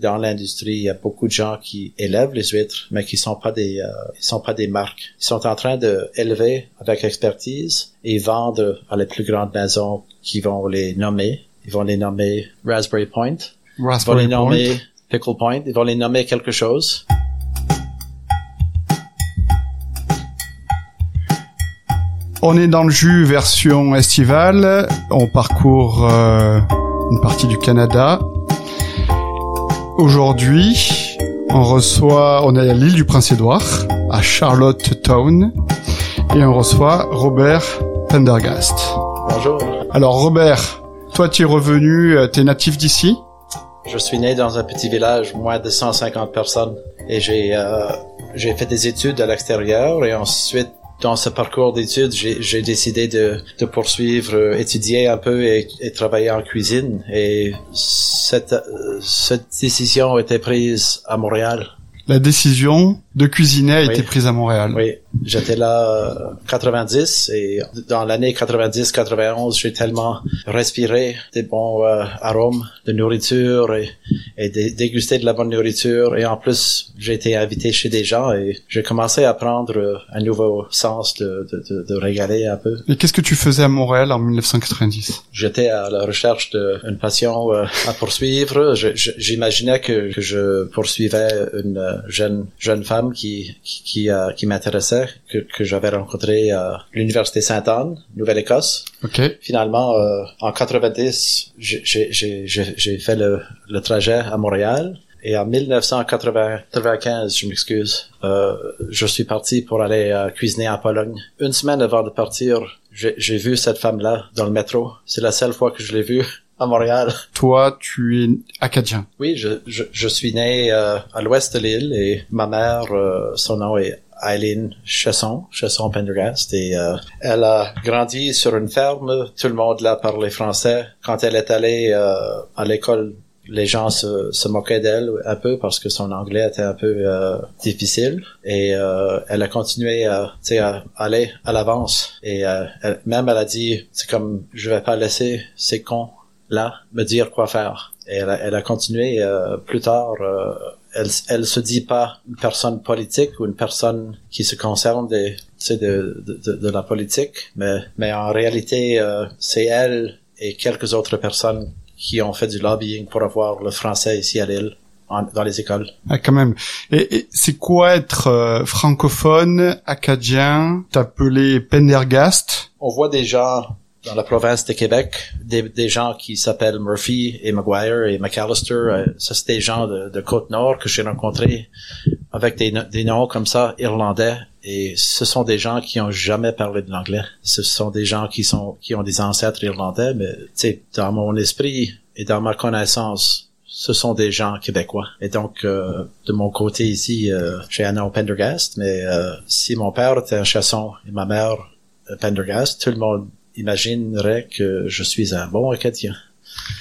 Dans l'industrie, il y a beaucoup de gens qui élèvent les huîtres, mais qui sont pas des, euh, ils sont pas des marques. Ils sont en train de élever avec expertise et vendre à les plus grandes maisons qui vont les nommer. Ils vont les nommer Raspberry Point. Ils vont Raspberry les nommer Point. Pickle Point. Ils vont les nommer quelque chose. On est dans le jus version estivale. On parcourt euh, une partie du Canada. Aujourd'hui, on reçoit, on est à l'île du Prince-Édouard, à Charlottetown, et on reçoit Robert Pendergast. Bonjour. Alors Robert, toi tu es revenu, euh, t'es natif d'ici? Je suis né dans un petit village, moins de 150 personnes, et j'ai euh, j'ai fait des études à l'extérieur et ensuite dans ce parcours d'études, j'ai décidé de, de poursuivre, euh, étudier un peu et, et travailler en cuisine. Et cette, euh, cette décision a été prise à Montréal. La décision de cuisiner a Oui. été prise à Montréal. Oui, j'étais là euh, 90 et dans l'année 90-91, j'ai tellement respiré des bons euh, arômes de nourriture et, et dé- dégusté de la bonne nourriture et en plus j'ai été invité chez des gens et j'ai commencé à prendre euh, un nouveau sens de, de, de, de régaler un peu. Et qu'est-ce que tu faisais à Montréal en 1990 J'étais à la recherche d'une passion euh, à poursuivre. J'imaginais que, que je poursuivais une euh, jeune jeune femme qui qui qui, euh, qui m'intéressait, que, que j'avais rencontrée à l'université Sainte-Anne, Nouvelle-Écosse. Ok. Finalement, euh, en 90, j'ai- fait le, le trajet à Montréal. Et en 1995, je m'excuse, euh, je suis parti pour aller euh, cuisiner en Pologne. Une semaine avant de partir, j'ai j'ai vu cette femme-là dans le métro. C'est la seule fois que je l'ai vue à Montréal. Toi, tu es acadien. Oui, je, je, je suis né euh, à l'ouest de l'île et ma mère, euh, son nom est Eileen Chasson, Chasson Pendergast, et euh, elle a grandi sur une ferme. Tout le monde là parlait français. Quand elle est allée euh, à l'école, les gens se, se moquaient d'elle un peu parce que son anglais était un peu euh, difficile. Et euh, elle a continué à, tu sais, à aller à l'avance. Et euh, elle- même elle a dit, c'est comme, je vais pas laisser ces cons là me dire quoi faire. Et elle a, elle a continué euh, plus tard. euh, elle, elle se dit pas une personne politique ou une personne qui se concerne des, tu sais, de, de, de, de la politique, mais, mais en réalité, euh, c'est elle et quelques autres personnes qui ont fait du lobbying pour avoir le français ici à l'île, en- dans les écoles. Ah, quand même. Et, et c'est quoi être euh, francophone, acadien, t'appeler Pendergast? On voit des gens dans la province de Québec, des, gens qui s'appellent Murphy et Maguire et McAllister. euh, ça, c'est des gens de, de Côte-Nord que j'ai rencontrés avec des, des noms comme ça, irlandais. Et ce sont des gens qui ont jamais parlé de l'anglais. Ce sont des gens qui sont qui ont des ancêtres irlandais, mais tu sais, dans mon esprit et dans ma connaissance, ce sont des gens québécois. Et donc, euh, de mon côté ici, euh, j'ai un nom Pendergast, mais euh, si mon père était un chasson et ma mère euh, Pendergast, tout le monde imaginerait que je suis un bon Acadien.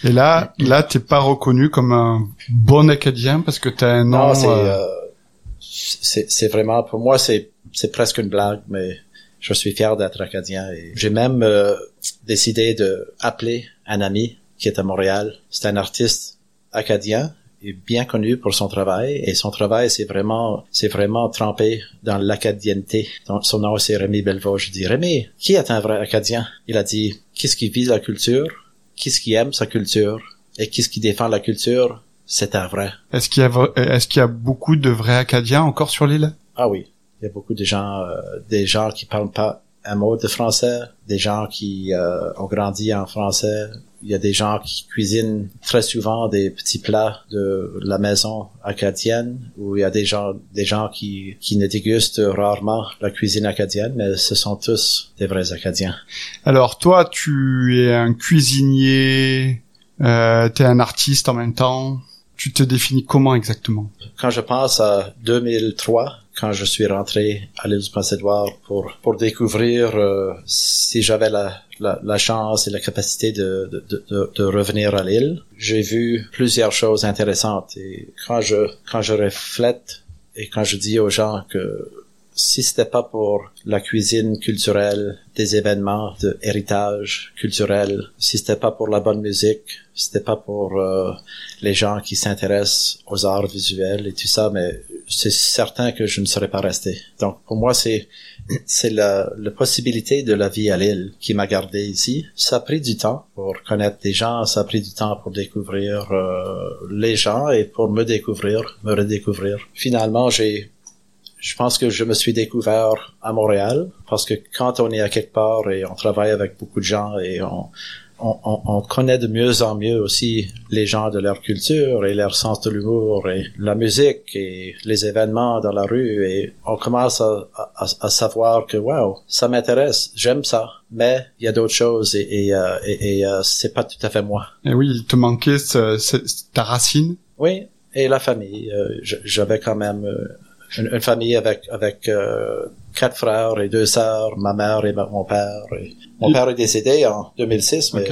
Et là, là, t'es pas reconnu comme un bon acadien parce que t'as un nom. Non, c'est euh, euh, c'est c'est vraiment pour moi c'est c'est presque une blague, mais je suis fier d'être acadien et j'ai même euh, décidé de appeler un ami qui est à Montréal. C'est un artiste acadien et bien connu pour son travail et son travail c'est vraiment c'est vraiment trempé dans l'acadienneté. Son nom c'est Rémi Belvaux. Je dis Rémi, qui est un vrai acadien? Il a dit qu'est-ce qui vise la culture, qu'est-ce qui aime sa culture? Et qu'est-ce qui défend la culture, c'est un vrai. Est-ce qu'il y a, vra- est-ce qu'il y a beaucoup de vrais acadiens encore sur l'île? Ah oui, il y a beaucoup de gens, euh, des gens qui parlent pas un mot de français, des gens qui euh, ont grandi en français. Il y a des gens qui cuisinent très souvent des petits plats de la maison acadienne, ou il y a des gens, des gens qui, qui ne dégustent rarement la cuisine acadienne, mais ce sont tous des vrais Acadiens. Alors toi, tu es un cuisinier, euh, t'es un artiste en même temps. Tu te définis comment exactement? Quand je pense à 2003, quand je suis rentré à l'île du Prince-Édouard pour pour découvrir euh, si j'avais la, la la chance et la capacité de de, de, de- revenir à l'île, j'ai vu plusieurs choses intéressantes. Et quand je quand je reflète et quand je dis aux gens que si c'était pas pour la cuisine culturelle, des événements de héritage culturel, si c'était pas pour la bonne musique, si c'était pas pour euh, les gens qui s'intéressent aux arts visuels et tout ça, mais c'est certain que je ne serais pas resté. Donc pour moi, c'est c'est la, la, possibilité de la vie à l'île qui m'a gardé ici. Ça a pris du temps pour connaître des gens, ça a pris du temps pour découvrir euh, les gens et pour me découvrir, me redécouvrir. Finalement, j'ai je pense que je me suis découvert à Montréal parce que quand on est à quelque part et on travaille avec beaucoup de gens et on, on, on, connaît de mieux en mieux aussi les gens de leur culture et leur sens de l'humour et la musique et les événements dans la rue et on commence à, à, à savoir que wow ça m'intéresse j'aime ça mais il y a d'autres choses et, et, euh, et, et euh, c'est pas tout à fait moi. Et oui il te manquait ta racine? Oui et la famille euh, j'avais quand même une, une, famille avec avec quatre frères et deux sœurs ma mère et mon père et mon père est décédé en 2006, mais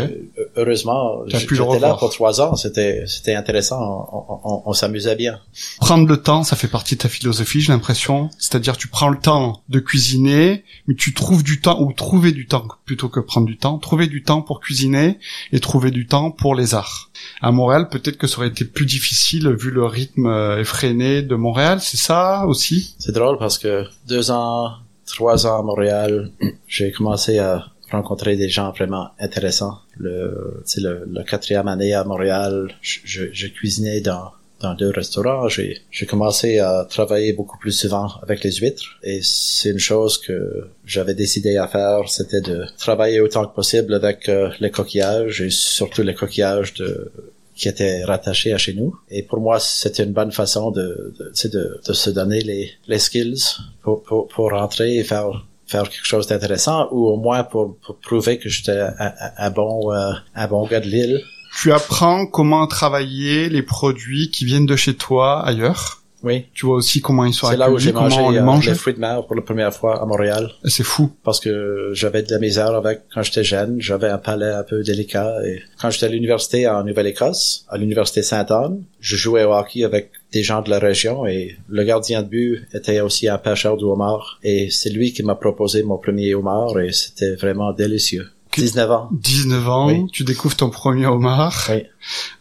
heureusement, j'étais là pour trois ans. C'était c'était intéressant. On, on, on s'amusait bien. Prendre le temps, ça fait partie de ta philosophie, j'ai l'impression. C'est-à-dire, tu prends le temps de cuisiner, mais tu trouves du temps ou trouver du temps plutôt que prendre du temps. Trouver du temps pour cuisiner et trouver du temps pour les arts. À Montréal, peut-être que ça aurait été plus difficile vu le rythme euh, effréné de Montréal. C'est ça aussi? C'est drôle parce que deux ans, trois ans à Montréal, j'ai commencé à rencontrer des gens vraiment intéressants. Le, le, le quatrième année à Montréal, je, je cuisinais dans dans deux restaurants, j'ai, j'ai commencé à travailler beaucoup plus souvent avec les huîtres et c'est une chose que j'avais décidé à faire, c'était de travailler autant que possible avec euh, les coquillages et surtout les coquillages de qui étaient rattachés à chez nous. Et pour moi, c'était une bonne façon de, de, de, de se donner les, les skills pour, pour, pour rentrer et faire faire quelque chose d'intéressant ou au moins pour, pour prouver que j'étais un, un, bon euh, un bon gars de l'île. Tu apprends comment travailler les produits qui viennent de chez toi ailleurs. Oui. Tu vois aussi comment ils sont C'est là où j'ai mangé euh, les fruits de mer pour la première fois à Montréal. C'est fou. Parce que j'avais de la misère avec quand j'étais jeune. J'avais un palais un peu délicat. Et quand j'étais à l'université en Nouvelle-Écosse, à l'université Sainte-Anne, je jouais au hockey avec des gens de la région et le gardien de but était aussi un pêcheur de homard. Et c'est lui qui m'a proposé mon premier homard et c'était vraiment délicieux. 19 ans. 19 ans, tu découvres ton premier homard. Oui.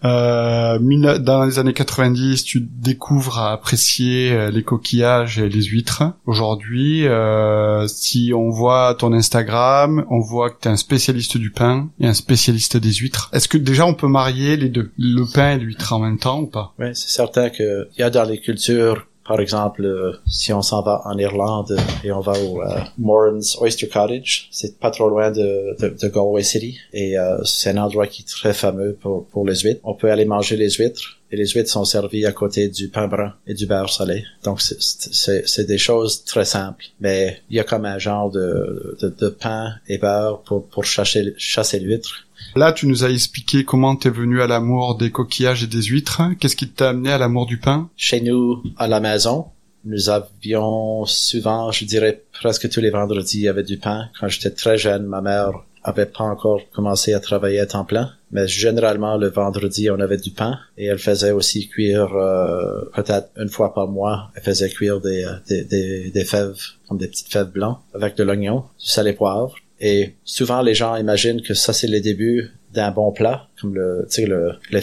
Euh, dans les années 90, tu découvres à apprécier euh, les coquillages et les huîtres. Aujourd'hui, euh, si on voit ton Instagram, on voit que tu es un spécialiste du pain et un spécialiste des huîtres. Est-ce que déjà on peut marier les deux, le pain et l'huître en même temps ou pas? Oui, c'est certain qu'il y a dans les cultures par exemple, euh, si on s'en va en Irlande et on va au euh, Moran's Oyster Cottage, c'est pas trop loin de, de, de Galway City et euh, c'est un endroit qui est très fameux pour, pour les huîtres. On peut aller manger les huîtres et les huîtres sont servies à côté du pain brun et du beurre salé. Donc c'est des choses très simples, mais il y a comme un genre de, de, de pain et beurre pour, pour chasser, chasser l'huître Là, tu nous as expliqué comment t'es venu à l'amour des coquillages et des huîtres. Qu'est-ce qui t'a amené à l'amour du pain? Chez nous, à la maison, nous avions souvent, je dirais presque tous les vendredis, il y avait du pain. Quand j'étais très jeune, ma mère avait pas encore commencé à travailler à temps plein, mais généralement le vendredi on avait du pain et elle faisait aussi cuire euh, peut-être une fois par mois. Elle faisait cuire des, euh, des, des, des fèves comme des petites fèves blancs avec de l'oignon, du sel et poivre et souvent, les gens imaginent que ça, c'est le début d'un bon plat, comme le, tu sais, le, les.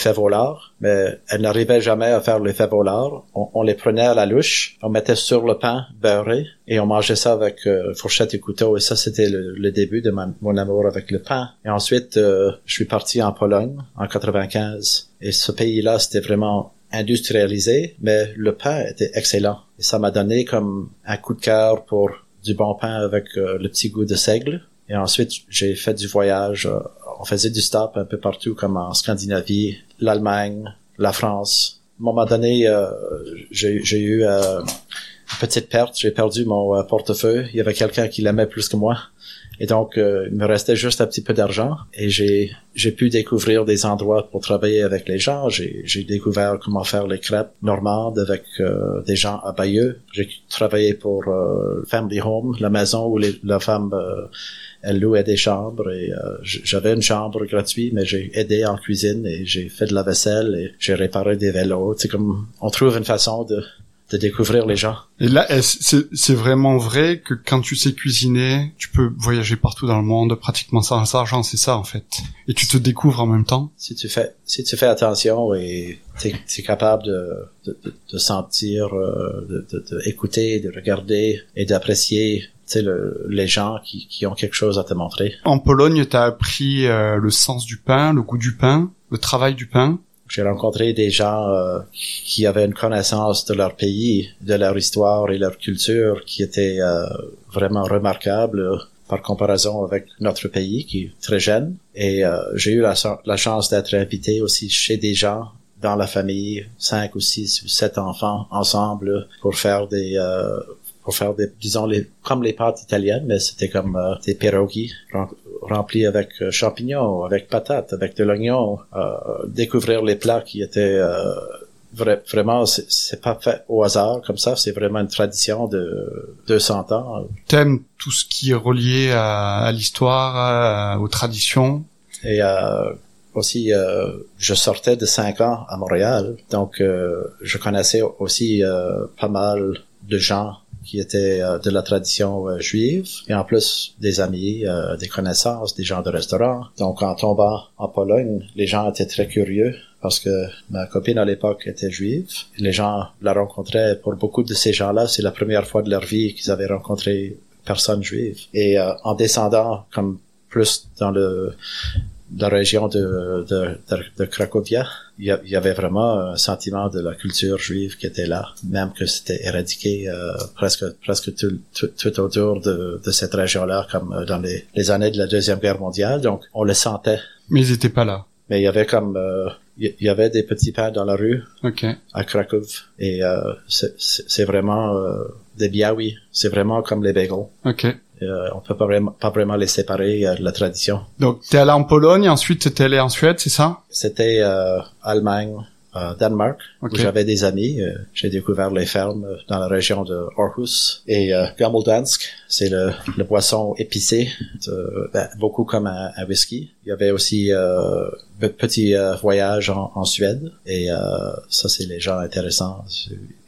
Mais elle n'arrivait jamais à faire les fèves au lard. On, les prenait à la louche, on mettait sur le pain beurré et on mangeait ça avec euh, fourchette et couteau. Et ça, c'était le, début de mon amour avec le pain. Et ensuite, euh, je suis parti en Pologne en 95. Et ce pays-là, c'était vraiment industrialisé, mais le pain était excellent. Et ça m'a donné comme un coup de cœur pour du bon pain avec euh, le petit goût de seigle. Et ensuite, j'ai fait du voyage. Euh, on faisait du stop un peu partout, comme en Scandinavie, l'Allemagne, la France. À un moment donné, euh, j'ai eu euh, une petite perte. J'ai perdu mon portefeuille. Il y avait quelqu'un qui l'aimait plus que moi. Et donc, il me restait juste un petit peu d'argent et j'ai pu découvrir des endroits pour travailler avec les gens. J'ai découvert comment faire les crêpes normandes avec des gens à Bayeux. J'ai travaillé pour Family Home, la maison où les, la femme elle louait des chambres et euh, j'avais une chambre gratuite, mais j'ai aidé en cuisine et j'ai fait de la vaisselle et j'ai réparé des vélos. C'est comme on trouve une façon de de découvrir les gens. Et là, c'est vraiment vrai que quand tu sais cuisiner, tu peux voyager partout dans le monde pratiquement sans argent, c'est ça en fait. Et tu te découvres en même temps. Si tu fais, si tu fais attention et tu es, capable de, de, de, sentir, euh, de, de, de regarder et d'apprécier le, les gens qui, qui ont quelque chose à te montrer. En Pologne, tu as appris euh, le sens du pain, le goût du pain, le travail du pain. J'ai rencontré des gens euh, qui avaient une connaissance de leur pays, de leur histoire et leur culture qui était euh, vraiment remarquable par comparaison avec notre pays qui est très jeune. Et j'ai eu la, la chance d'être invité aussi chez des gens dans la famille, cinq ou six ou sept enfants ensemble pour faire des pour faire des, disons, les, comme les pâtes italiennes, mais c'était comme euh, des pierogies remplis avec euh, champignons, avec patates, avec de l'oignon. Euh, découvrir les plats qui étaient vraiment, c'est pas fait au hasard comme ça. C'est vraiment une tradition de 200 ans. T'aimes tout ce qui est relié à, à l'histoire, aux traditions? Et aussi, je sortais de 5 ans à Montréal, donc je connaissais aussi pas mal de gens qui étaient euh, de la tradition euh, juive, et en plus des amis, euh, des connaissances, des gens de restaurant. Donc en tombant en Pologne, les gens étaient très curieux parce que ma copine à l'époque était juive. Les gens la rencontraient. Pour beaucoup de ces gens-là, c'est la première fois de leur vie qu'ils avaient rencontré personne juive. Et en descendant comme plus dans le la région de, de, de, Cracovia, il y, avait vraiment un sentiment de la culture juive qui était là, même que c'était éradiqué euh, presque presque tout, tout, autour de, de cette région-là, comme euh, dans les, les, années de la deuxième guerre mondiale. Donc, on le sentait. Mais ils étaient pas là. Mais il y avait comme euh, il y avait des petits pains dans la rue okay. à Krakow et euh, c'est vraiment euh, des biaouis. C'est vraiment comme les bagels. Ok. Euh, on peut pas vraiment, pas vraiment les séparer euh, de la tradition. Donc, t'es allé en Pologne, ensuite t'es allé en Suède, c'est ça? C'était euh, Allemagne, euh, Danemark, où j'avais des amis. Euh, j'ai découvert les fermes dans la région de Aarhus et euh. C'est le, le boisson épicé, ben, beaucoup comme un, whisky. Il y avait aussi euh, petit voyage en, en, Suède et ça c'est les gens intéressants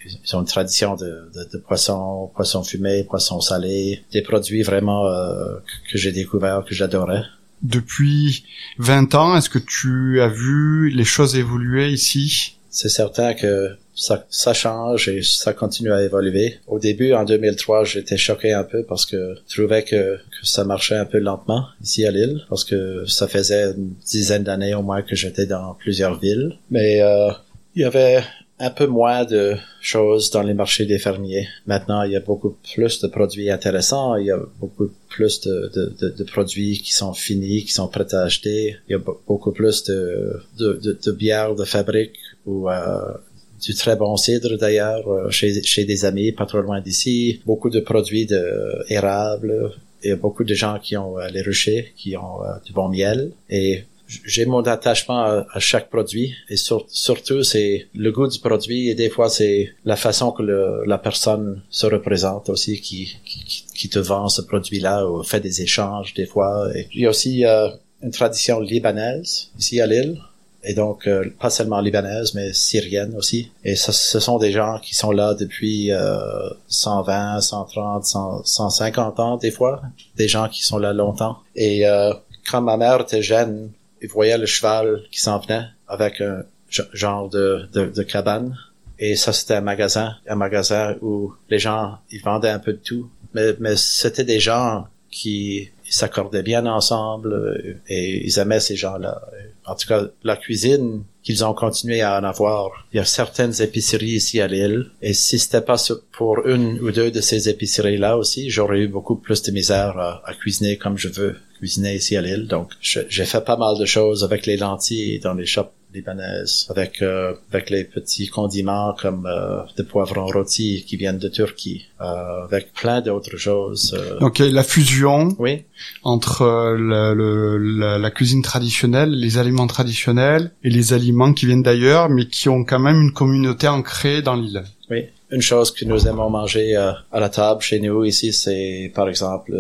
ils ont une tradition de, de, de poisson, poisson fumé, poisson salé, des produits vraiment euh, que j'ai découvert, que j'adorais. Depuis 20 ans, est-ce que tu as vu les choses évoluer ici? C'est certain que ça, ça change et ça continue à évoluer. Au début, en 2003, j'étais choqué un peu parce que je trouvais que, que ça marchait un peu lentement ici à Lille, parce que ça faisait une dizaine d'années au moins que j'étais dans plusieurs villes. Mais euh, il y avait un peu moins de choses dans les marchés des fermiers. Maintenant, il y a beaucoup plus de produits intéressants, il y a beaucoup plus de, de, de, produits qui sont finis, qui sont prêts à acheter, il y a beaucoup plus de, de, de, bières de fabrique ou euh, du très bon cidre d'ailleurs euh, chez, chez des amis pas trop loin d'ici, beaucoup de produits de érable, il y a beaucoup de gens qui ont euh, les ruchers, qui ont du bon miel. Et j'ai mon attachement à, chaque produit et surtout c'est le goût du produit et des fois c'est la façon que le, la personne se représente aussi qui, qui, qui te vend ce produit-là ou fait des échanges des fois. Il y a aussi une tradition libanaise ici à Lille et donc euh, pas seulement libanaise mais syrienne aussi et ce, ce sont des gens qui sont là depuis euh, 120 130 150 ans des fois des gens qui sont là longtemps et euh, quand ma mère était jeune il voyait le cheval qui s'en venait avec un genre de, de, cabane. Et ça, c'était un magasin, un magasin où les gens, ils vendaient un peu de tout. Mais, mais c'était des gens qui s'accordaient bien ensemble euh, et ils aimaient ces gens-là. En tout cas, la cuisine qu'ils ont continué à en avoir. Il y a certaines épiceries ici à Lille. Et si c'était pas pour une ou deux de ces épiceries-là aussi, j'aurais eu beaucoup plus de misère à cuisiner comme je veux cuisiner ici à Lille. Donc, j'ai fait pas mal de choses avec les lentilles dans les shops libanaises, avec euh, avec les petits condiments comme euh, des poivrons rôtis qui viennent de Turquie, euh, avec plein d'autres choses. Donc la fusion oui. entre le, la, la, cuisine traditionnelle, les aliments traditionnels et les aliments qui viennent d'ailleurs, mais qui ont quand même une communauté ancrée dans l'île. Oui. Une chose que nous aimons manger à la table chez nous ici, c'est par exemple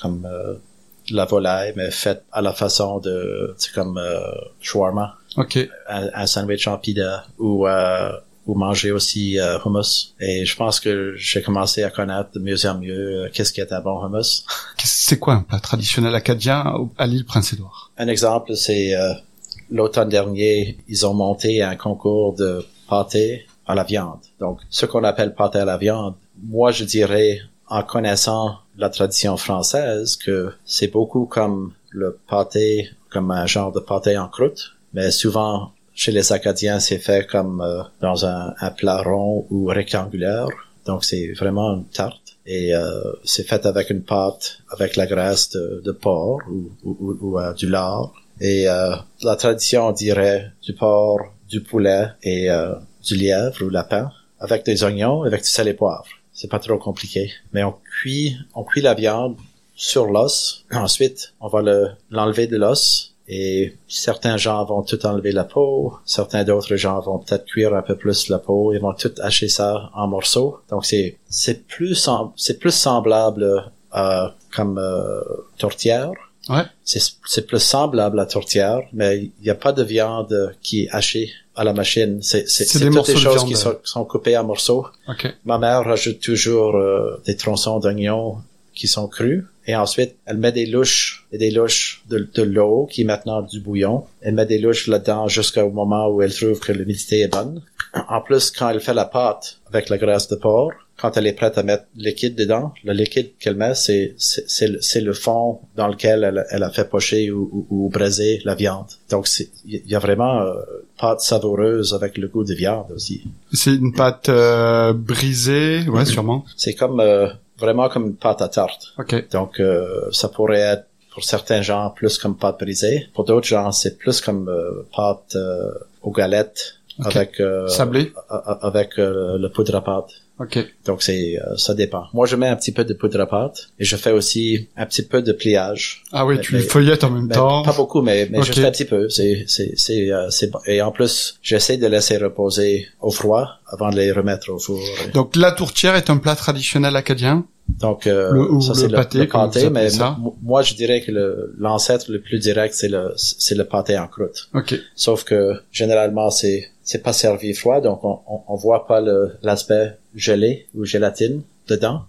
comme la volaille, mais faite à la façon de, c'est comme euh, shawarma. Ok. Un, sandwich en pita ou euh, ou manger aussi euh, hummus. Et je pense que j'ai commencé à connaître de mieux en mieux euh, qu'est-ce qui est un bon hummus. C'est quoi un plat traditionnel acadien à l'île Prince-Édouard? Un exemple, c'est euh, l'automne dernier, ils ont monté un concours de pâté à la viande. Donc, ce qu'on appelle pâté à la viande, moi je dirais, en connaissant la tradition française, que c'est beaucoup comme le pâté, comme un genre de pâté en croûte, mais souvent chez les Acadiens, c'est fait comme euh, dans un, un, plat rond ou rectangulaire. Donc c'est vraiment une tarte. Et euh, c'est fait avec une pâte avec la graisse de, de porc ou, ou, ou euh, du lard. Et euh, la tradition dirait du porc, du poulet et du lièvre ou lapin avec des oignons, avec du sel et poivre. C'est pas trop compliqué. Mais on cuit, on cuit la viande sur l'os. Ensuite, on va le, l'enlever de l'os et certains gens vont tout enlever la peau, certains d'autres gens vont peut-être cuire un peu plus la peau, ils vont tout hacher ça en morceaux. Donc c'est c'est plus c'est plus semblable à comme euh, tourtière. Ouais. C'est c'est plus semblable à tourtière, mais il n'y a pas de viande qui est hachée à la machine. C'est c'est c'est toutes des choses qui sont, sont, coupées en morceaux. Okay. Ma mère rajoute toujours euh, des tronçons d'oignons qui sont crus. Et ensuite, elle met des louches et des louches de, de l'eau qui est maintenant du bouillon. Elle met des louches là-dedans jusqu'au moment où elle trouve que l'humidité est bonne. En plus, quand elle fait la pâte avec la graisse de porc, quand elle est prête à mettre le liquide dedans, le liquide qu'elle met, c'est c'est le fond dans lequel elle, elle a fait pocher ou, ou, ou braiser la viande. Donc il y a vraiment euh, pâte savoureuse avec le goût de viande aussi. C'est une pâte euh, brisée, ouais, sûrement. C'est comme euh, vraiment comme une pâte à tarte. Okay. Donc, euh, ça pourrait être pour certains gens plus comme pâte brisée. Pour d'autres gens, c'est plus comme euh, pâte euh, aux galettes avec sablé avec le poudre à pâte. Ok. Donc c'est euh, ça dépend. Moi je mets un petit peu de poudre à pâte et je fais aussi un petit peu de pliage. Ah oui, tu feuillettes en même temps. Pas beaucoup, mais mais juste un petit peu. C'est c'est c'est euh, c'est et en plus j'essaie de laisser reposer au froid avant de les remettre au four. Donc la tourtière est un plat traditionnel acadien. Donc euh, ça c'est le, pâté, le pâté mais moi je dirais que l'ancêtre le, plus direct c'est le c'est le pâté en croûte. Ok. Sauf que généralement c'est c'est pas servi froid donc on on, on voit pas l'aspect gelé ou gélatine dedans.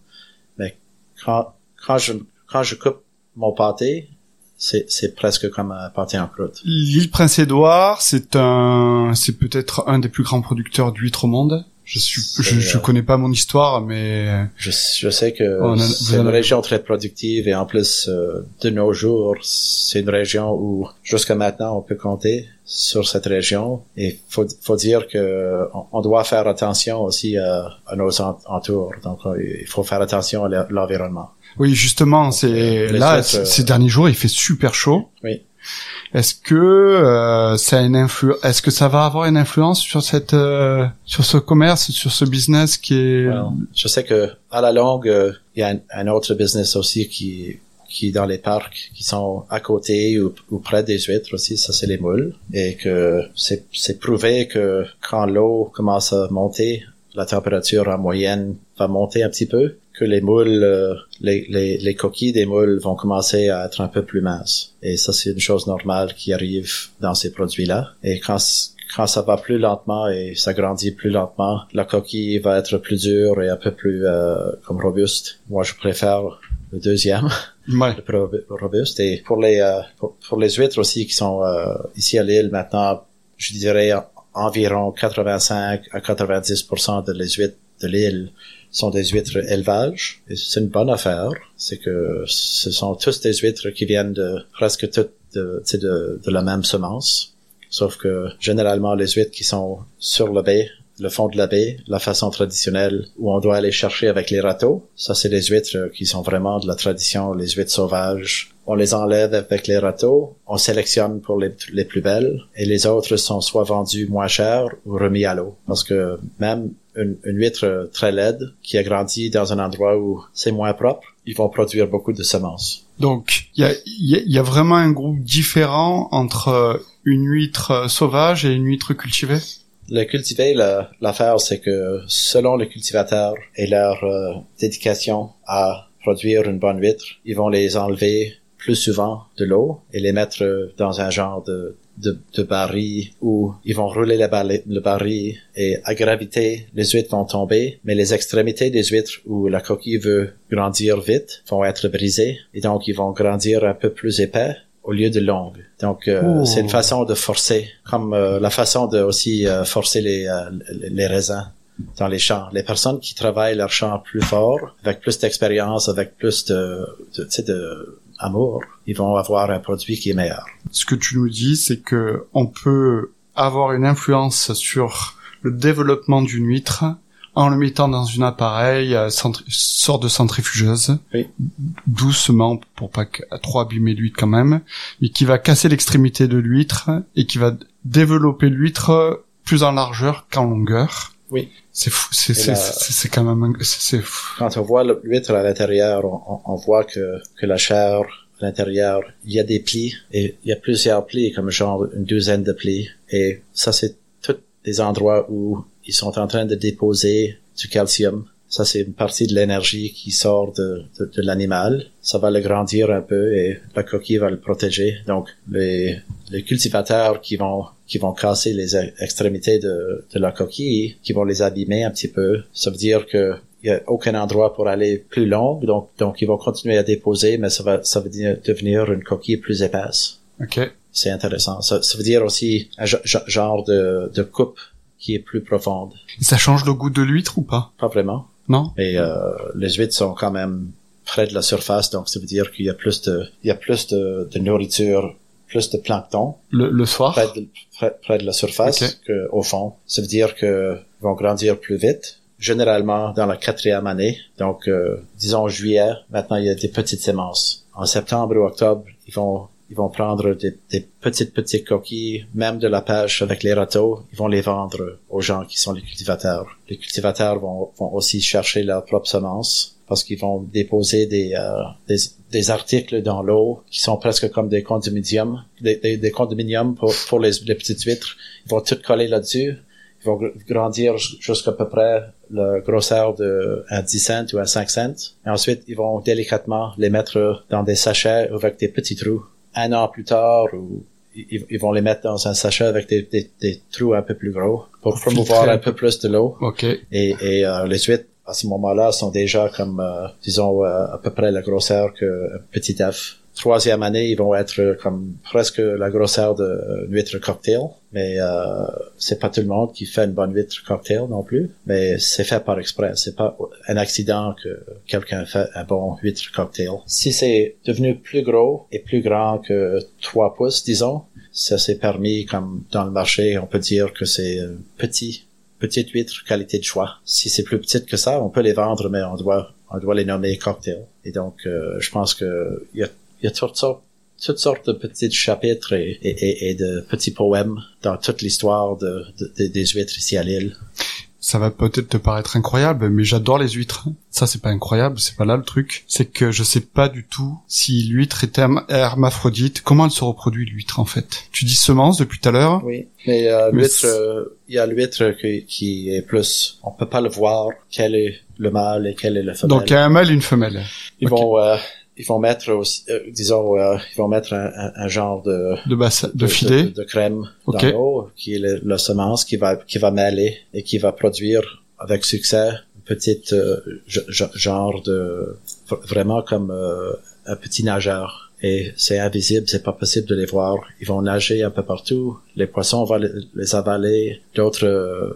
Mais quand, quand je, quand je coupe mon pâté, c'est, c'est presque comme un pâté en croûte. L'île Prince-Édouard, c'est un, c'est peut-être un des plus grands producteurs d'huîtres au monde. Je suis, je, je, connais pas mon histoire, mais je, je sais que c'est une région très productive et en plus euh, de nos jours, c'est une région où jusqu'à maintenant on peut compter sur cette région et faut faut dire que on, doit faire attention aussi à, à nos entours. Donc euh, il faut faire attention à l'environnement. Oui, justement, c'est là ces derniers jours il fait super chaud. Oui. Est-ce que euh, ça une influ Est-ce que ça va avoir une influence sur cette euh, sur ce commerce, sur ce business qui est Je sais que à la longue, euh, il y a un, autre business aussi qui qui est dans les parcs qui sont à côté ou, près des huîtres aussi, ça c'est les moules. Et que c'est prouvé que quand l'eau commence à monter, la température en moyenne va monter un petit peu que les moules, euh, les, les, les, coquilles des moules vont commencer à être un peu plus minces. Et ça, c'est une chose normale qui arrive dans ces produits-là. Et quand, quand ça va plus lentement et ça grandit plus lentement, la coquille va être plus dure et un peu plus euh, comme robuste. Moi, je préfère le deuxième, le plus robuste. Et pour les euh, pour, les huîtres aussi qui sont euh, ici à l'île maintenant, je dirais environ 85 à 90% de les huîtres de l'île sont des huîtres élevage. Et c'est une bonne affaire. C'est que ce sont tous des huîtres qui viennent de presque toutes de, de, de la même semence. Sauf que généralement les huîtres qui sont sur le baie, le fond de la baie, la façon traditionnelle où on doit aller chercher avec les râteaux, ça c'est des huîtres qui sont vraiment de la tradition, les huîtres sauvages. On les enlève avec les râteaux, on sélectionne pour les, les plus belles et les autres sont soit vendus moins cher ou remis à l'eau. Parce que même une, une, huître très laide qui a grandi dans un endroit où c'est moins propre, ils vont produire beaucoup de semences. Donc, il y a, y a, vraiment un groupe différent entre une huître sauvage et une huître cultivée? Le cultivé, l'affaire, c'est que selon le cultivateur et leur euh, dédication à produire une bonne huître, ils vont les enlever plus souvent de l'eau et les mettre dans un genre de de, de où ils vont rouler le, baril, le baril et à gravité, les huîtres vont tomber, mais les extrémités des huîtres où la coquille veut grandir vite vont être brisées et donc ils vont grandir un peu plus épais au lieu de longues. Donc euh, c'est une façon de forcer, comme euh, la façon de aussi euh, forcer les, les raisins dans les champs. Les personnes qui travaillent leur champ plus fort, avec plus d'expérience, avec plus de, de, de amour, ils vont avoir un produit qui est meilleur. Ce que tu nous dis, c'est que on peut avoir une influence sur le développement d'une huître en le mettant dans une appareil, euh, sorte de centrifugeuse, oui. doucement pour pas trop abîmer l'huître quand même, mais qui va casser l'extrémité de l'huître et qui va développer l'huître plus en largeur qu'en longueur. Oui. C'est fou, c'est c'est c'est quand même c'est Quand on voit l'huître à l'intérieur, on, on, voit que que la chair à l'intérieur, il y a des plis et il y a plusieurs plis, comme genre une douzaine de plis. Et ça, c'est tous des endroits où ils sont en train de déposer du calcium. Ça, c'est une partie de l'énergie qui sort de, de, de l'animal. Ça va le grandir un peu et la coquille va le protéger. Donc, les, les cultivateurs qui vont qui vont casser les extrémités de, de la coquille, qui vont les abîmer un petit peu, ça veut dire que il y a aucun endroit pour aller plus long, donc donc ils vont continuer à déposer, mais ça va ça dire devenir une coquille plus épaisse. Ok. C'est intéressant. Ça, ça veut dire aussi un genre de, de coupe qui est plus profonde. ça change le goût de l'huître ou pas? Pas vraiment. Non? Et euh, les huîtres sont quand même près de la surface, donc ça veut dire qu'il y a plus de il y a plus de, de nourriture, plus de plancton. Le, le soir? Près de, près, près de la surface okay. qu'au fond. Ça veut dire que vont grandir plus vite généralement dans la quatrième année. Donc, euh, disons juillet, maintenant il y a des petites semences. En septembre ou octobre, ils vont ils vont prendre des, des, petites petites coquilles, même de la pêche avec les râteaux, ils vont les vendre aux gens qui sont les cultivateurs. Les cultivateurs vont, vont aussi chercher leurs propres semences parce qu'ils vont déposer des, euh, des, des, articles dans l'eau qui sont presque comme des condominiums, des, des, des condominiums pour, pour les, les petites huîtres. Ils vont tout coller là-dessus ils vont grandir jusqu'à peu près la grosseur de un 10 cents ou un 5 cents. Et ensuite, ils vont délicatement les mettre dans des sachets avec des petits trous. Un an plus tard, ou ils, vont les mettre dans un sachet avec des, des, des trous un peu plus gros pour promouvoir un peu plus de l'eau. Okay. Et, et euh, les huîtres, à ce moment-là, sont déjà comme, euh, disons, euh, à peu près la grosseur qu'un petit œuf troisième année, ils vont être comme presque la grosseur de huître cocktail. Mais euh, c'est pas tout le monde qui fait une bonne huître cocktail non plus. Mais c'est fait par exprès. C'est pas un accident que quelqu'un fait un bon huître cocktail. Si c'est devenu plus gros et plus grand que 3 pouces, disons, ça s'est permis comme dans le marché, on peut dire que c'est petit petite huître qualité de choix. Si c'est plus petite que ça, on peut les vendre, mais on doit on doit les nommer cocktail. Et donc, euh, je pense que il y a y a toutes sortes, toutes sortes de petits chapitres et, et, et de petits poèmes dans toute l'histoire de, de, des huîtres ici à l'île. Ça va peut-être te paraître incroyable, mais j'adore les huîtres. Ça, c'est pas incroyable, c'est pas là le truc. C'est que je sais pas du tout si l'huître est hermaphrodite. Comment elle se reproduit, l'huître, en fait? Tu dis semence depuis tout à l'heure Oui, mais euh, l'huître, euh, il y a l'huître qui, qui, est plus... On peut pas le voir, quel est le mâle et quel est le femelle. Donc, il y a un mâle et une femelle. Ils vont... Euh, ils vont mettre aussi, euh, disons, euh, ils vont mettre un, un, un genre de de, de, de filet de, de, crème okay. dans l'eau, qui est le, la semence qui va qui va mêler et qui va produire avec succès un petit euh, genre de vraiment comme euh, un petit nageur. Et c'est invisible, c'est pas possible de les voir. Ils vont nager un peu partout. Les poissons vont les, avaler. D'autres,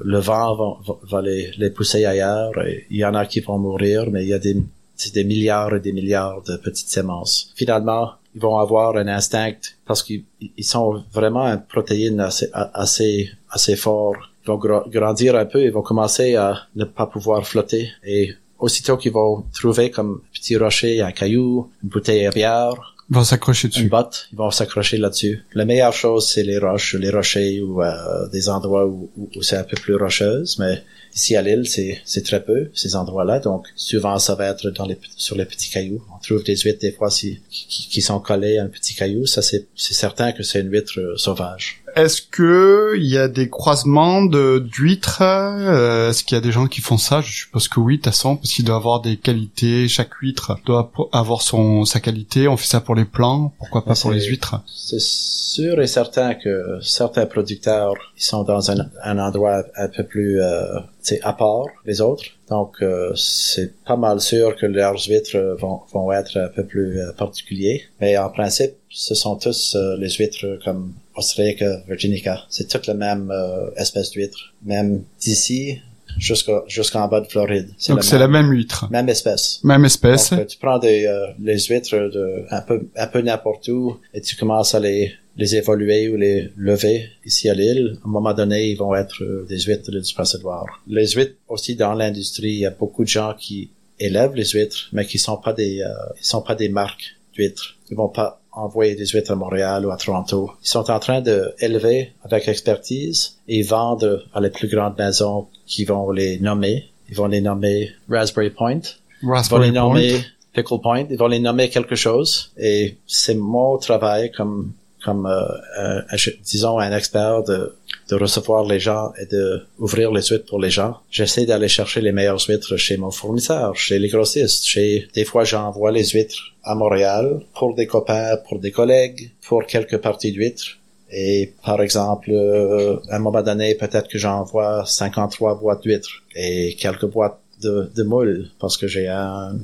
le vent va, va les, les pousser ailleurs. Et il y en a qui vont mourir, mais il y a des c'est des milliards et des milliards de petites semences. Finalement, ils vont avoir un instinct parce qu'ils sont vraiment une protéine assez, assez, assez fort. Ils vont grandir un peu, ils vont commencer à ne pas pouvoir flotter et aussitôt qu'ils vont trouver comme petit rocher, un caillou, une bouteille à bière, ils vont s'accrocher dessus. Une botte, ils vont s'accrocher là-dessus. La meilleure chose, c'est les roches, les rochers ou euh, des endroits où, où, c'est un peu plus rocheuse, mais ici à l'île, c'est, c'est très peu, ces endroits-là. Donc, souvent, ça va être dans les, sur les petits cailloux. On trouve des huîtres, des fois, qui, qui, sont collées à un petit caillou. Ça, c'est, c'est certain que c'est une huître euh, sauvage. Est-ce que il y a des croisements de d'huîtres? Euh, Est-ce qu'il y a des gens qui font ça? Je suppose que oui, de toute façon, parce qu'il doit avoir des qualités. Chaque huître doit avoir son sa qualité. On fait ça pour les plants, pourquoi pas pour les huîtres? C'est sûr et certain que certains producteurs ils sont dans un, un endroit un peu plus euh, à part les autres. Donc euh, c'est pas mal sûr que leurs huîtres vont, vont être un peu plus euh, particuliers. Mais en principe, ce sont tous euh, les huîtres comme Australica, Virginica. C'est toute la même euh, espèce d'huître. Même d'ici jusqu'en jusqu'en bas de Floride. Donc c'est la même huître. Même espèce. Même espèce. Donc, tu prends des, les huîtres de un peu un peu n'importe où et tu commences à les les évoluer ou les lever ici à l'île, à un moment donné, ils vont être euh, des huîtres du passoire. Les huîtres aussi dans l'industrie, il y a beaucoup de gens qui élèvent les huîtres, mais qui sont pas des, euh, ils sont pas des marques d'huîtres. Ils vont pas envoyer des huîtres à Montréal ou à Toronto. Ils sont en train de élever avec expertise et vendre à les plus grandes maisons qui vont les nommer. Ils vont les nommer Raspberry Point. Raspberry ils vont les nommer Pickle Point. Ils vont les nommer quelque chose. Et c'est mon travail comme comme euh, disons un expert de, de recevoir les gens et de ouvrir les huîtres pour les gens. J'essaie d'aller chercher les meilleures huîtres chez mon fournisseur, chez les grossistes, chez des fois j'envoie les huîtres à Montréal pour des copains, pour des collègues, pour quelques parties d'huîtres. Et par exemple, euh, à un moment donné, peut-être que j'envoie 53 boîtes d'huîtres et quelques boîtes de, de moules parce que j'ai un,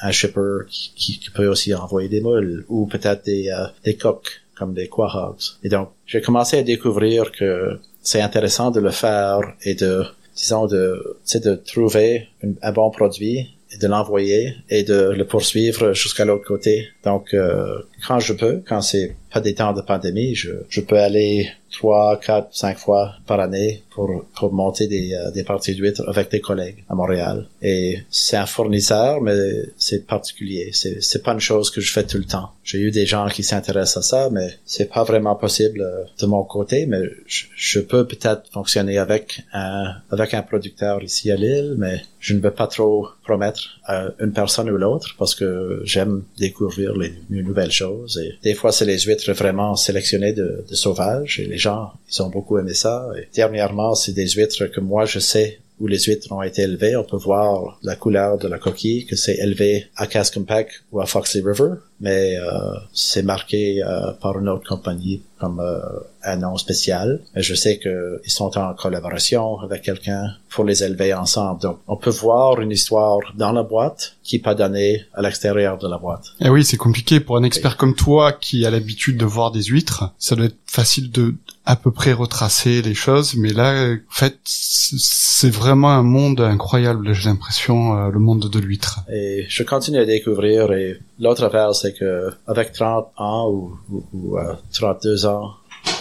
un, shipper qui, qui, peut aussi envoyer des moules ou peut-être des, euh, des coques comme des quahogs. Et donc, j'ai commencé à découvrir que c'est intéressant de le faire et de, disons, de, de trouver un bon produit et de l'envoyer et de le poursuivre jusqu'à l'autre côté. Donc, euh, quand je peux, quand c'est pas des temps de pandémie, je, je peux aller trois, quatre, cinq fois par année pour, pour monter des, euh, des parties d'huîtres avec des collègues à Montréal. Et c'est un fournisseur, mais c'est particulier. C'est, c'est pas une chose que je fais tout le temps. J'ai eu des gens qui s'intéressent à ça, mais c'est pas vraiment possible euh, de mon côté, mais je, je peux peut-être fonctionner avec un, avec un producteur ici à Lille, mais je ne veux pas trop promettre à une personne ou l'autre parce que j'aime découvrir les, les nouvelles choses et des fois c'est les huîtres vraiment sélectionné de, sauvages et les gens, ils ont beaucoup aimé ça. Et dernièrement, c'est des huîtres que moi je sais où les huîtres ont été élevées. On peut voir la couleur de la coquille, que c'est élevé à Cascampec ou à Foxley River, mais euh, c'est marqué euh, par une autre compagnie comme euh, un nom spécial. Et je sais qu'ils sont en collaboration avec quelqu'un pour les élever ensemble. Donc, on peut voir une histoire dans la boîte qui n'est pas donnée à l'extérieur de la boîte. Et eh oui, c'est compliqué pour un expert comme toi qui a l'habitude de voir des huîtres. Ça doit être facile de à peu près retracer les choses, mais là, en fait, c'est vraiment un monde incroyable, j'ai l'impression, euh, le monde de l'huître. Et je continue à découvrir, et l'autre affaire, c'est que avec 30 ans ou, ou, 32 euh, ans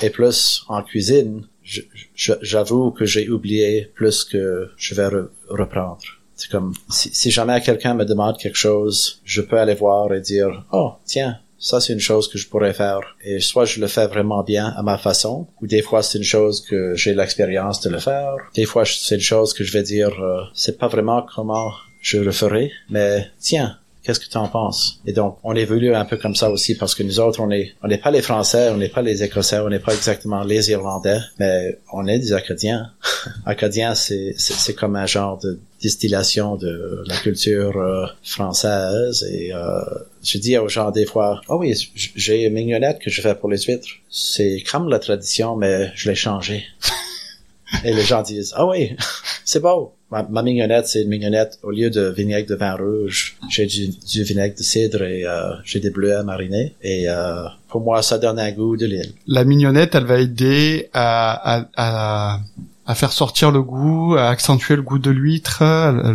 et plus en cuisine, j'avoue que j'ai oublié plus que je vais reprendre. C'est comme, si, si jamais quelqu'un me demande quelque chose, je peux aller voir et dire, oh, tiens, ça c'est une chose que je pourrais faire et soit je le fais vraiment bien à ma façon ou des fois c'est une chose que j'ai l'expérience de le faire des fois c'est une chose que je vais dire euh, c'est pas vraiment comment je le ferai mais tiens Qu'est-ce que tu en penses? Et donc, on évolue un peu comme ça aussi parce que nous autres, on est, on n'est pas les Français, on n'est pas les Écossais, on n'est pas exactement les Irlandais, mais on est des Acadiens. Acadiens, c'est, comme un genre de distillation de la culture euh, française et euh, je dis aux gens des fois, oh oui, j'ai une mignonnette que je fais pour les huîtres. C'est comme la tradition, mais je l'ai changé. et les gens disent, oh oui, c'est beau. Ma, ma mignonnette, c'est une mignonnette, au lieu de vinaigre de vin rouge, j'ai du, du vinaigre de cidre et euh, j'ai des bleuets marinés. Et euh, pour moi, ça donne un goût de l'île. La mignonnette, elle va aider à, à, à, à, faire sortir le goût, à accentuer le goût de l'huître.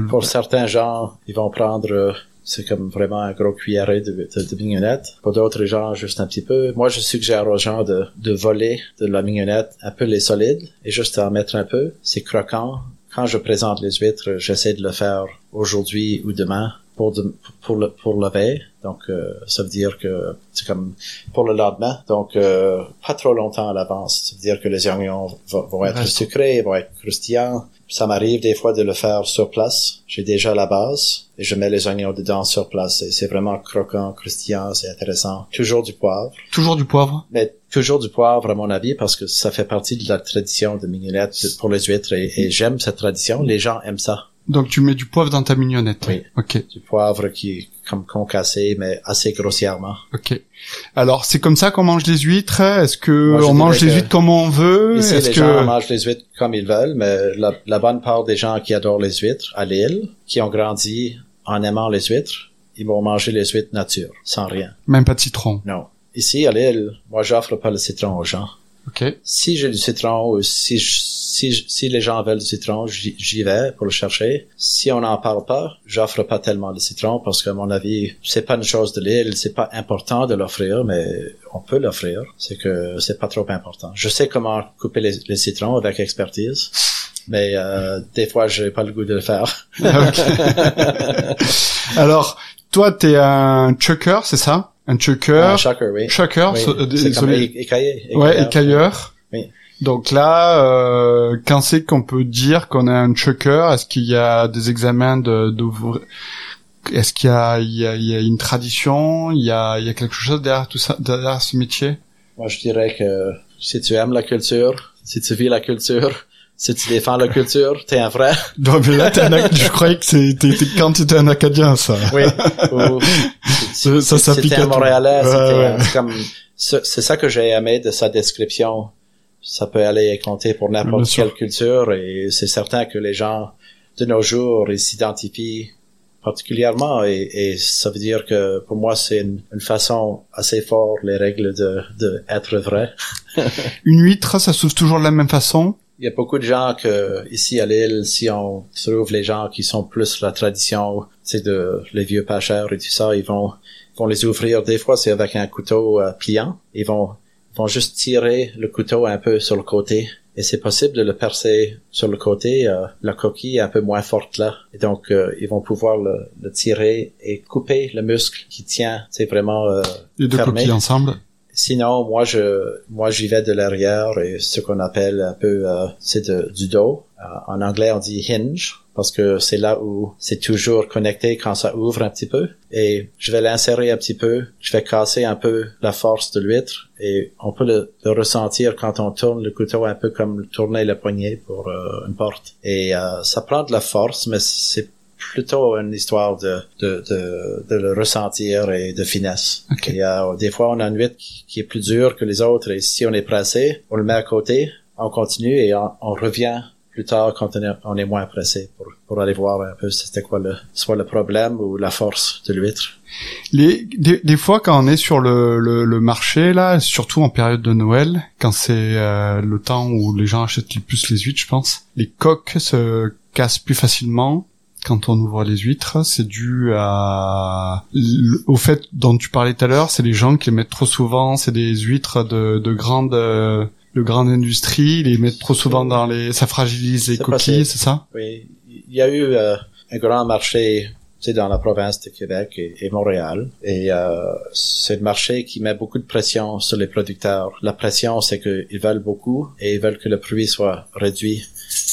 Pour certains gens, ils vont prendre euh, c'est comme vraiment un gros cuilleré de, de, de, mignonnette. Pour d'autres gens, juste un petit peu. Moi, je suggère aux gens de, de voler de la mignonnette un peu les solides et juste en mettre un peu. C'est croquant, quand je présente les huîtres, j'essaie de le faire aujourd'hui ou demain pour pour le pour la veille. Donc euh, ça veut dire que c'est comme pour le lendemain. Donc euh, pas trop longtemps à l'avance. Ça veut dire que les oignons vont, être sucrés, vont être croustillants Ça m'arrive des fois de le faire sur place. J'ai déjà la base et je mets les oignons dedans sur place. Et c'est vraiment croquant, croustillant, c'est intéressant. Toujours du poivre. Toujours du poivre Mais toujours du poivre à mon avis parce que ça fait partie de la tradition de mignonnette pour les huîtres et, et j'aime cette tradition. Les gens aiment ça. Donc tu mets du poivre dans ta mignonnette. Oui. Ok. Du poivre qui est comme concassé mais assez grossièrement. Ok. Alors c'est comme ça qu'on mange les huîtres? Est-ce que Moi, on mange les huîtres comme on veut? Ici, les que gens mangent les huîtres comme ils veulent, mais la, la bonne part des gens qui adorent les huîtres à Lille, qui ont grandi en aimant les huîtres, ils vont manger les huîtres nature, sans rien. même pas de citron? Non. Ici, à Lille, moi, j'offre pas le citron aux gens. Ok. Si j'ai du citron ou si, si, si les gens veulent du citron, j'y vais pour le chercher. Si on n'en parle pas, j'offre pas tellement de citron parce qu'à mon avis, c'est pas une chose de l'île, c'est pas important de l'offrir, mais on peut l'offrir. C'est que c'est pas trop important. Je sais comment couper les, les citrons avec expertise, mais euh, des fois, j'ai pas le goût de le faire. Ok. Alors toi t'es un chucker, c'est ça? Un chucker. Un shocker, oui. Chucker. Oui. so- euh, désolé. é- écaillé. Ouais, écailleur. Oui. Donc là, euh, quand c'est qu'on peut dire qu'on a un chucker Est-ce qu'il y a des examens de, d'ouvre- Est-ce qu'il y a, il y a, il y a une tradition Il y a, il y a quelque chose derrière tout ça, derrière ce métier? Moi, je dirais que si tu aimes la culture, si tu vis la culture, si tu défends la culture, t'es un vrai. Non, mais là, t'es un je croyais que c'était quand tu étais un Acadien, ça. Oui. Ou, Ça, s'applique à. Montréalais, Ouais, comme, c'est ça que j'ai aimé de sa description. Ça peut aller et compter pour n'importe sûr. quelle culture et c'est certain que les gens de nos jours, ils s'identifient particulièrement et, et ça veut dire que pour moi c'est une, une façon assez forte les règles de, de être vrai. Une huître, ça s'ouvre toujours de la même façon? Il y a beaucoup de gens que ici à l'île, si on trouve les gens qui sont plus la tradition, c'est de les vieux pêcheurs et tout ça, ils vont vont les ouvrir. Des fois, c'est avec un couteau euh, pliant. Ils vont vont juste tirer le couteau un peu sur le côté. Et c'est possible de le percer sur le côté. euh, la coquille est un peu moins forte là. Et donc, euh, ils vont pouvoir le, le tirer et couper le muscle qui tient. C'est vraiment euh, Les deux Fermé. coquilles ensemble. Sinon, moi, je, moi, j'y vais de l'arrière et ce qu'on appelle un peu, euh, c'est du dos. Euh, en anglais, on dit hinge parce que c'est là où c'est toujours connecté quand ça ouvre un petit peu. Et je vais l'insérer un petit peu. Je vais casser un peu la force de l'huître et on peut le, le ressentir quand on tourne le couteau un peu comme tourner le poignet pour euh, une porte. Et euh, ça prend de la force, mais c'est plutôt une histoire de, de, de, de le ressentir et de finesse. Ok. Et euh, des fois, on a une huître qui, qui est plus dure que les autres et si on est pressé, on le met à côté, on continue et on, on revient plus tard quand on est, on est moins pressé pour, pour aller voir un peu c'était quoi le, soit le problème ou la force de l'huître. Les, des, des fois, quand on est sur le, le, le marché, là, surtout en période de Noël, quand c'est euh, le temps où les gens achètent le plus les huîtres, je pense, les coques se cassent plus facilement quand on ouvre les huîtres. C'est dû à au fait dont tu parlais tout à l'heure, c'est les gens qui les mettent trop souvent. C'est des huîtres de, de grande euh, de grande industrie, ils les mettent trop souvent dans les, ça fragilise les C'est coquilles, c'est ça? Oui, il y a eu euh, un grand marché sais, dans la province de Québec et, et Montréal. Et euh, c'est un marché qui met beaucoup de pression sur les producteurs. La pression, c'est qu'ils veulent beaucoup et ils veulent que le prix soit réduit.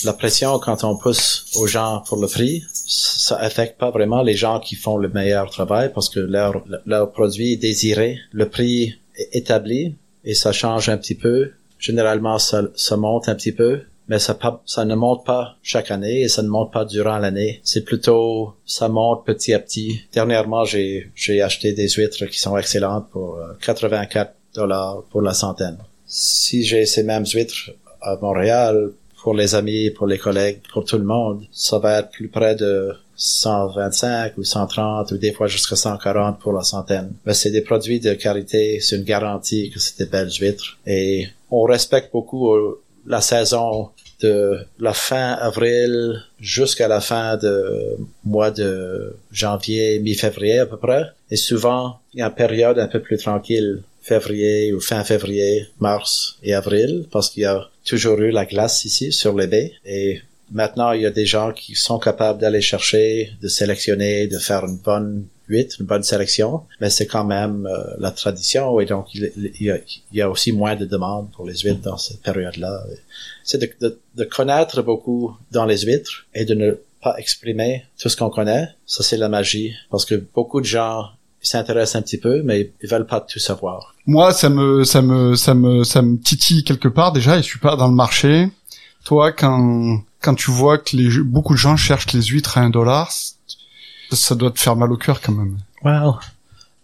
La pression, quand on pousse aux gens pour le prix, ça affecte pas vraiment les gens qui font le meilleur travail parce que leur, leur produit est désiré. Le prix est établi et ça change un petit peu. Généralement, ça, monte un petit peu mais ça, ça ne monte pas chaque année et ça ne monte pas durant l'année. C'est plutôt, ça monte petit à petit. Dernièrement, j'ai, acheté des huîtres qui sont excellentes pour euh, 84 dollars pour la centaine. Si j'ai ces mêmes huîtres à Montréal, pour les amis, pour les collègues, pour tout le monde, ça va être plus près de 125 ou 130 ou des fois jusqu'à 140 pour la centaine. Mais c'est des produits de qualité, c'est une garantie que c'est des belles huîtres. Et on respecte beaucoup euh, la saison de la fin avril jusqu'à la fin de mois de janvier, mi-février à peu près. Et souvent, il y a une période un peu plus tranquille, février ou fin février, mars et avril, parce qu'il y a toujours eu la glace ici sur les baies. Et maintenant, il y a des gens qui sont capables d'aller chercher, de sélectionner, de faire une bonne huîtres, une bonne sélection, mais c'est quand même euh, la tradition et donc il, y a, aussi moins de demandes pour les huîtres dans cette période-là. C'est de, de, connaître beaucoup dans les huîtres et de ne pas exprimer tout ce qu'on connaît. Ça, c'est la magie parce que beaucoup de gens s'intéressent un petit peu, mais ils veulent pas tout savoir. Moi, ça me, ça me, ça me, ça me titille quelque part déjà. Et je suis pas dans le marché. Toi, quand quand tu vois que les, beaucoup de gens cherchent les huîtres à un dollar, ça doit te faire mal au cœur quand même. Well,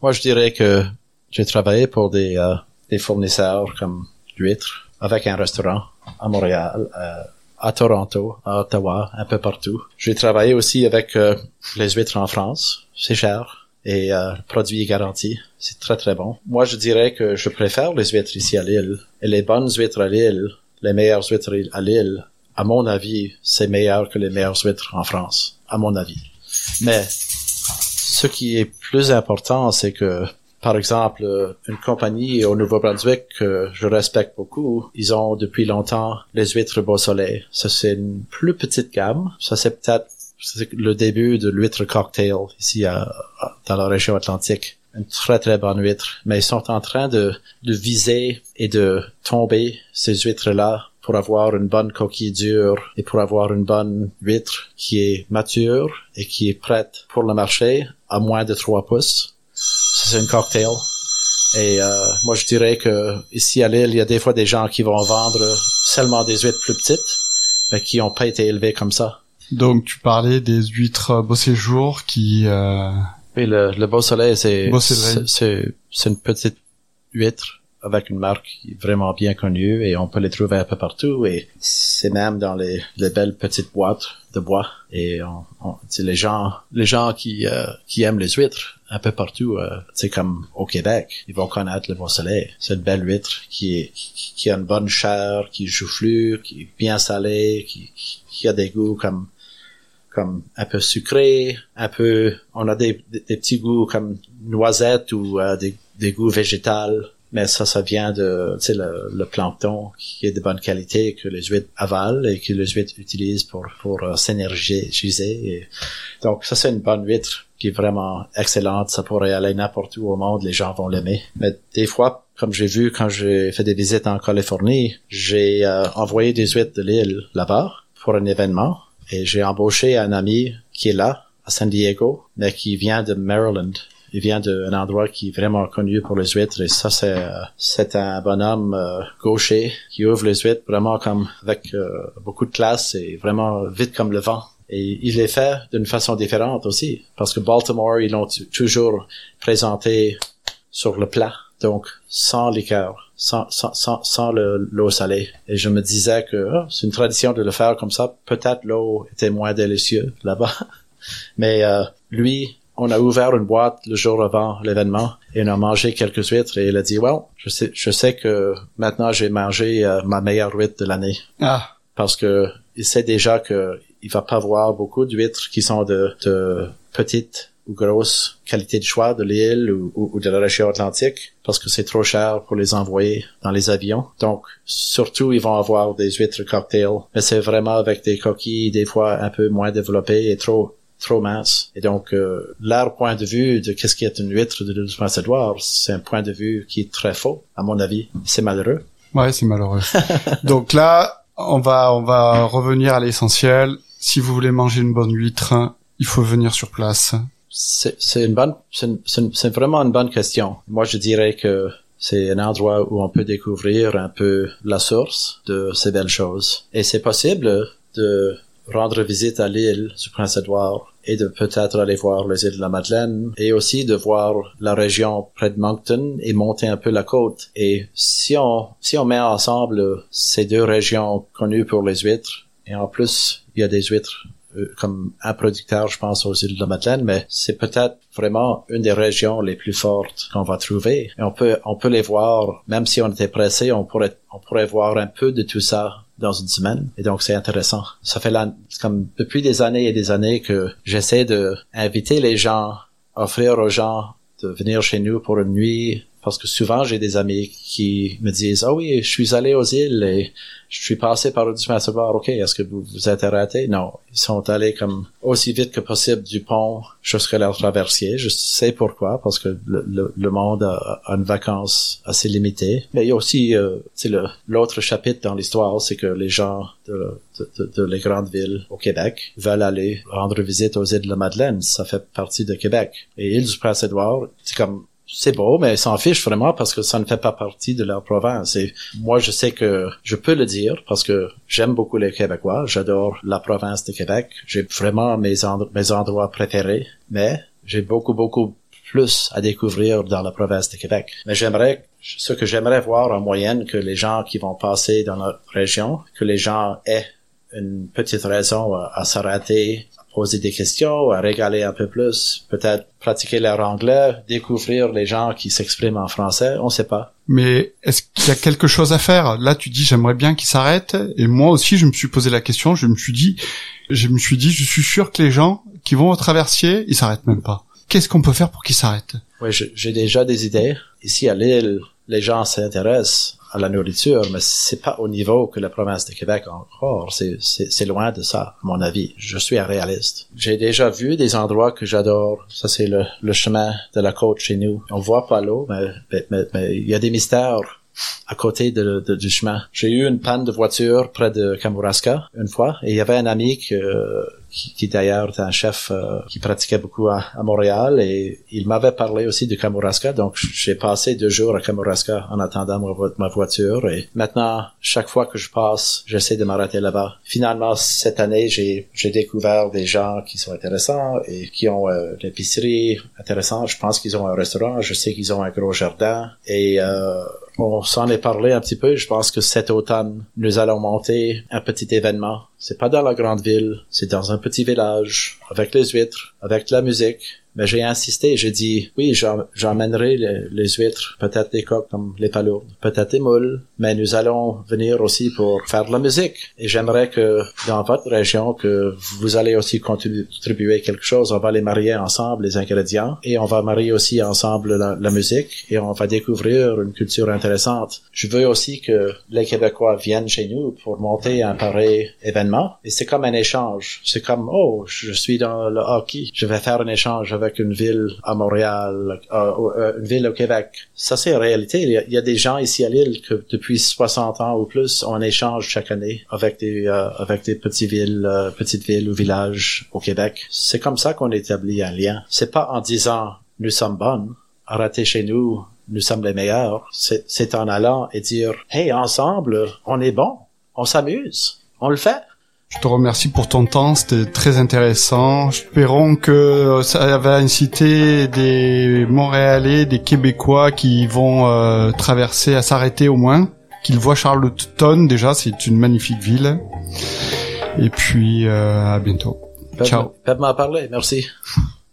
moi je dirais que j'ai travaillé pour des, euh, des fournisseurs comme d'huîtres avec un restaurant à Montréal, euh, à Toronto, à Ottawa, un peu partout. J'ai travaillé aussi avec euh, les huîtres en France. C'est cher et euh, produit garanti. C'est très très bon. Moi je dirais que je préfère les huîtres ici à Lille. Et les bonnes huîtres à Lille, les meilleures huîtres à Lille, à mon avis, c'est meilleur que les meilleures huîtres en France, à mon avis. Mais ce qui est plus important, c'est que, par exemple, une compagnie au Nouveau-Brunswick que je respecte beaucoup, ils ont depuis longtemps les huîtres Beau Soleil. Ça, c'est une plus petite gamme. Ça, c'est peut-être le début de l'huître cocktail ici dans la région atlantique une très très bonne huître, mais ils sont en train de, de viser et de tomber ces huîtres-là pour avoir une bonne coquille dure et pour avoir une bonne huître qui est mature et qui est prête pour le marché à moins de 3 pouces. C'est un cocktail. Et euh, moi, je dirais que ici à Lille, il y a des fois des gens qui vont vendre seulement des huîtres plus petites, mais qui n'ont pas été élevées comme ça. Donc, tu parlais des huîtres beau séjour qui... Euh... Oui, le, le beau soleil, c'est c'est une petite huître avec une marque vraiment bien connue et on peut les trouver un peu partout et c'est même dans les, les, belles petites boîtes de bois et on, on les gens les gens qui euh, qui aiment les huîtres un peu partout euh, c'est comme au Québec ils vont connaître le Beau Soleil. C'est une belle huître qui est qui, a une bonne chair qui joufflue qui est bien salée qui, qui a des goûts comme comme un peu sucré, un peu, on a des, des, petits goûts comme noisettes ou euh, des, des goûts végétales mais ça, ça vient de, tu sais, le, le, plancton qui est de bonne qualité que les huîtres avalent et que les huîtres utilisent pour pour euh, s'énergiser. Donc ça, c'est une bonne huître qui est vraiment excellente. Ça pourrait aller n'importe où au monde, les gens vont l'aimer. Mais des fois, comme j'ai vu quand j'ai fait des visites en Californie, j'ai euh, envoyé des huîtres de l'île là-bas pour un événement et j'ai embauché un ami qui est là à San Diego, mais qui vient de Maryland. Il vient d'un endroit qui est vraiment connu pour les huîtres. Et ça c'est euh, c'est un bonhomme euh, gaucher qui ouvre les huîtres vraiment comme avec euh, beaucoup de classe et vraiment vite comme le vent. Et il les fait d'une façon différente aussi parce que Baltimore ils l'ont toujours présenté sur le plat donc sans liqueur, sans, sans, sans, sans l'eau salée. Et je me disais que oh, c'est une tradition de le faire comme ça. Peut-être l'eau était moins délicieuse là-bas, mais lui, on a ouvert une boîte le jour avant l'événement et on a mangé quelques huîtres et il a dit well je sais je sais que maintenant j'ai mangé euh, ma meilleure huître de l'année ah parce que il sait déjà que il va pas voir beaucoup d'huîtres qui sont de, de petite ou grosse qualité de choix de l'île ou, ou, de la région atlantique parce que c'est trop cher pour les envoyer dans les avions. Donc, surtout, ils vont avoir des huîtres cocktails, mais c'est vraiment avec des coquilles des fois un peu moins développées et trop trop mince. Et donc, euh, leur point de vue de qu'est-ce qui est une huître de l'île du c'est un point de vue qui est très faux, à mon avis. C'est malheureux. Ouais, c'est malheureux. donc là, on va, on va revenir à l'essentiel. Si vous voulez manger une bonne huître, il faut venir sur place. C'est vraiment une bonne question. Moi, je dirais que c'est un endroit où on peut découvrir un peu la source de ces belles choses. Et c'est possible de rendre visite à l'île du Prince-Édouard et de peut-être aller voir les îles de la Madeleine et aussi de voir la région près de Moncton et monter un peu la côte. Et si on, si on met ensemble ces deux régions connues pour les huîtres, et en plus, il y a des huîtres comme un producteur, je pense, aux îles de Madeleine, mais c'est peut-être vraiment une des régions les plus fortes qu'on va trouver. Et on peut, on peut les voir, même si on était pressé, on pourrait, on pourrait voir un peu de tout ça dans une semaine. Et donc, c'est intéressant. Ça fait là, comme depuis des années et des années que j'essaie de inviter les gens, offrir aux gens de venir chez nous pour une nuit parce que souvent j'ai des amis qui me disent ah oui je suis allé aux îles et je suis passé par le chemin savoir ok est-ce que vous vous êtes arrêté? Non. Ils sont allés comme aussi vite que possible du pont jusqu'à leur traversier. Je sais pourquoi parce que le, le, monde a, une vacance assez limitée. Mais il y a aussi euh, l'autre chapitre dans l'histoire c'est que les gens de, de, de, les grandes villes au Québec veulent aller rendre visite aux îles de la Madeleine. Ça fait partie de Québec. Et île du Prince-Édouard c'est comme c'est beau, mais s'en fichent vraiment parce que ça ne fait pas partie de leur province. Et moi, je sais que je peux le dire parce que j'aime beaucoup les Québécois. J'adore la province de Québec. J'ai vraiment mes, mes endroits préférés, mais j'ai beaucoup, beaucoup plus à découvrir dans la province de Québec. Mais j'aimerais, ce que j'aimerais voir en moyenne, que les gens qui vont passer dans notre région, que les gens aient une petite raison à s'arrêter poser des questions, à régaler un peu plus, peut-être pratiquer leur anglais, découvrir les gens qui s'expriment en français, on sait pas. Mais est-ce qu'il y a quelque chose à faire? Là, tu dis j'aimerais bien qu'ils s'arrêtent, et moi aussi, je me suis posé la question. Je me suis dit, je me suis dit, je suis sûr que les gens qui vont au traversier, ils s'arrêtent même pas. Qu'est-ce qu'on peut faire pour qu'ils s'arrêtent? Oui, j'ai déjà des idées. Ici à Lille, les gens s'intéressent à la nourriture, mais c'est pas au niveau que la province de Québec encore. C'est loin de ça, à mon avis. Je suis un réaliste. J'ai déjà vu des endroits que j'adore. Ça, c'est le, le chemin de la côte chez nous. On voit pas l'eau, mais, il y a des mystères à côté de, du chemin. J'ai eu une panne de voiture près de Kamouraska une fois et il y avait un ami que qui, qui d'ailleurs était un chef euh, qui pratiquait beaucoup à, Montréal et il m'avait parlé aussi de Kamouraska. Donc j'ai passé deux jours à Kamouraska en attendant ma, voiture et maintenant chaque fois que je passe, j'essaie de m'arrêter là-bas. Finalement cette année, j'ai découvert des gens qui sont intéressants et qui ont euh, l'épicerie intéressante. Je pense qu'ils ont un restaurant. Je sais qu'ils ont un gros jardin et euh, on s'en est parlé un petit peu. Je pense que cet automne, nous allons monter un petit événement. C'est pas dans la grande ville, c'est dans un petit village, avec les huîtres, avec la musique, mais j'ai insisté, j'ai dit, oui, j'emmènerai les, huîtres, peut-être des coques comme les palourdes, peut-être des moules, mais nous allons venir aussi pour faire de la musique. Et j'aimerais que dans votre région, que vous allez aussi contribuer quelque chose. On va les marier ensemble, les ingrédients, et on va marier aussi ensemble la, la musique, et on va découvrir une culture intéressante. Je veux aussi que les Québécois viennent chez nous pour monter un pareil événement. Et c'est comme un échange. C'est comme, oh, je suis dans le hockey, je vais faire un échange avec une ville à Montréal, euh, euh, une ville au Québec. Ça, c'est la réalité. Il y, a, des gens ici à Lille que depuis 60 ans ou plus, on échange chaque année avec des, euh, avec des petites villes, petites villes ou villages au Québec. C'est comme ça qu'on établit un lien. C'est pas en disant nous sommes bonnes, arrêtez chez nous, nous sommes les meilleurs. C'est en allant et dire, hey, ensemble, on est bon, on s'amuse, on le fait. Je te remercie pour ton temps, c'était très intéressant. Espérons que ça va inciter des Montréalais, des Québécois qui vont euh, traverser à s'arrêter au moins, qu'ils voient Charlottetown déjà, c'est une magnifique ville. Et puis euh, à bientôt. Ciao. Pep m'a parlé, merci.